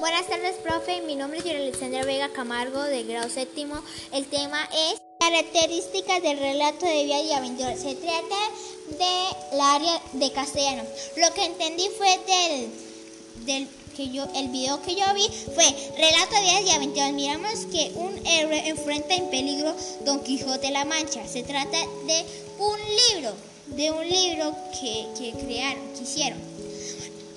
Buenas tardes, profe. Mi nombre es Alexandra Vega Camargo, de grado séptimo. El tema es características del relato de vida y aventura. Se trata del área de castellano. Lo que entendí fue del, del que yo, el video que yo vi fue relato de vida y aventuras. Miramos que un héroe enfrenta en peligro Don Quijote de la Mancha. Se trata de un libro, de un libro que, que crearon, que hicieron.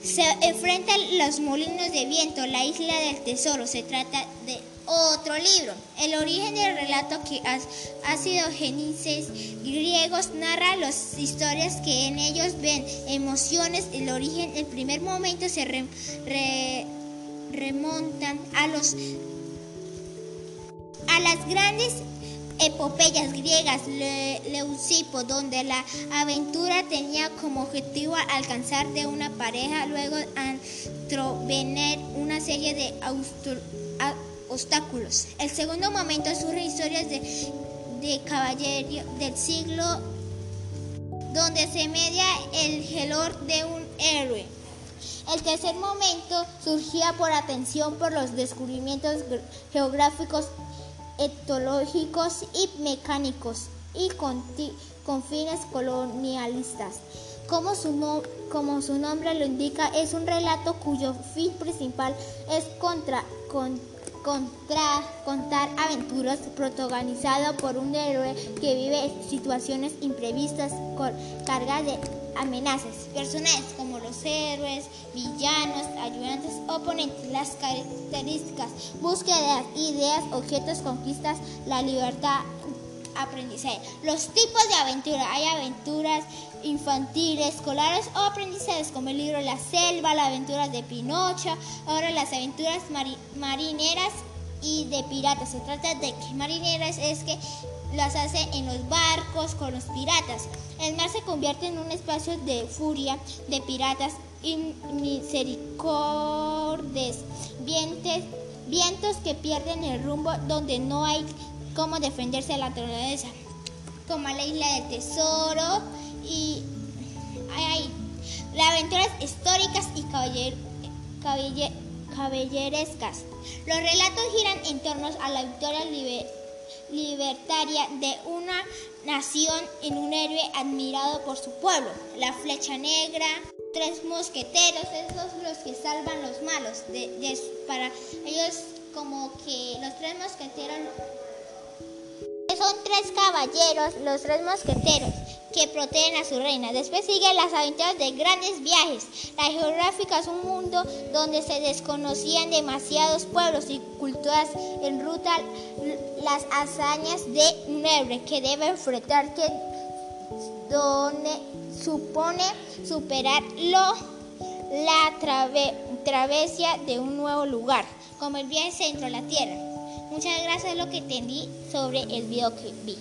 Se enfrentan los molinos de viento, la isla del tesoro. Se trata de otro libro. El origen del relato que ha, sido genices griegos narra las historias que en ellos ven, emociones, el origen, el primer momento se remontan a los a las grandes epopeyas griegas, Leucipo, donde la aventura tenía como objetivo alcanzar de una pareja, luego antrovener una serie de obstáculos. El segundo momento surge historias de, de caballería del siglo donde se media el gelor de un héroe. El tercer momento surgía por atención por los descubrimientos geográficos etológicos y mecánicos y con, fines colonialistas. Como su, como su, nombre lo indica, es un relato cuyo fin principal es contra, contra, contar aventuras protagonizado por un héroe que vive situaciones imprevistas con carga de amenazas. Personajes como los héroes, villanos, ayudantes, oponentes, las características, búsqueda de ideas, objetos, conquistas, la libertad, aprendizaje. Los tipos de aventura. Hay aventuras infantiles, escolares o aprendizajes como el libro La Selva, las aventuras de Pinocho, ahora las aventuras marineras y de piratas. Se trata de que marineras es que las hace en los barcos con los piratas. El mar se convierte en un espacio de furia de piratas y misericordes, vientos, vientos que pierden el rumbo donde no hay cómo defenderse de la naturaleza, como la isla del tesoro y hay, aventuras históricas y caballerescas. Los relatos giran en torno a la victoria libertaria de una nación en un héroe admirado por su pueblo. La flecha negra, tres mosqueteros, esos los que salvan los malos. para ellos como que los tres mosqueteros son tres caballeros, los tres mosqueteros, que protegen a su reina. Después siguen las aventuras de grandes viajes. La geográfica es un mundo donde se desconocían demasiados pueblos y culturas en ruta las hazañas de héroe que debe enfrentar que donde supone superar la travesía de un nuevo lugar, como el viaje centro a la Tierra. Muchas gracias lo que entendí sobre el video que vi.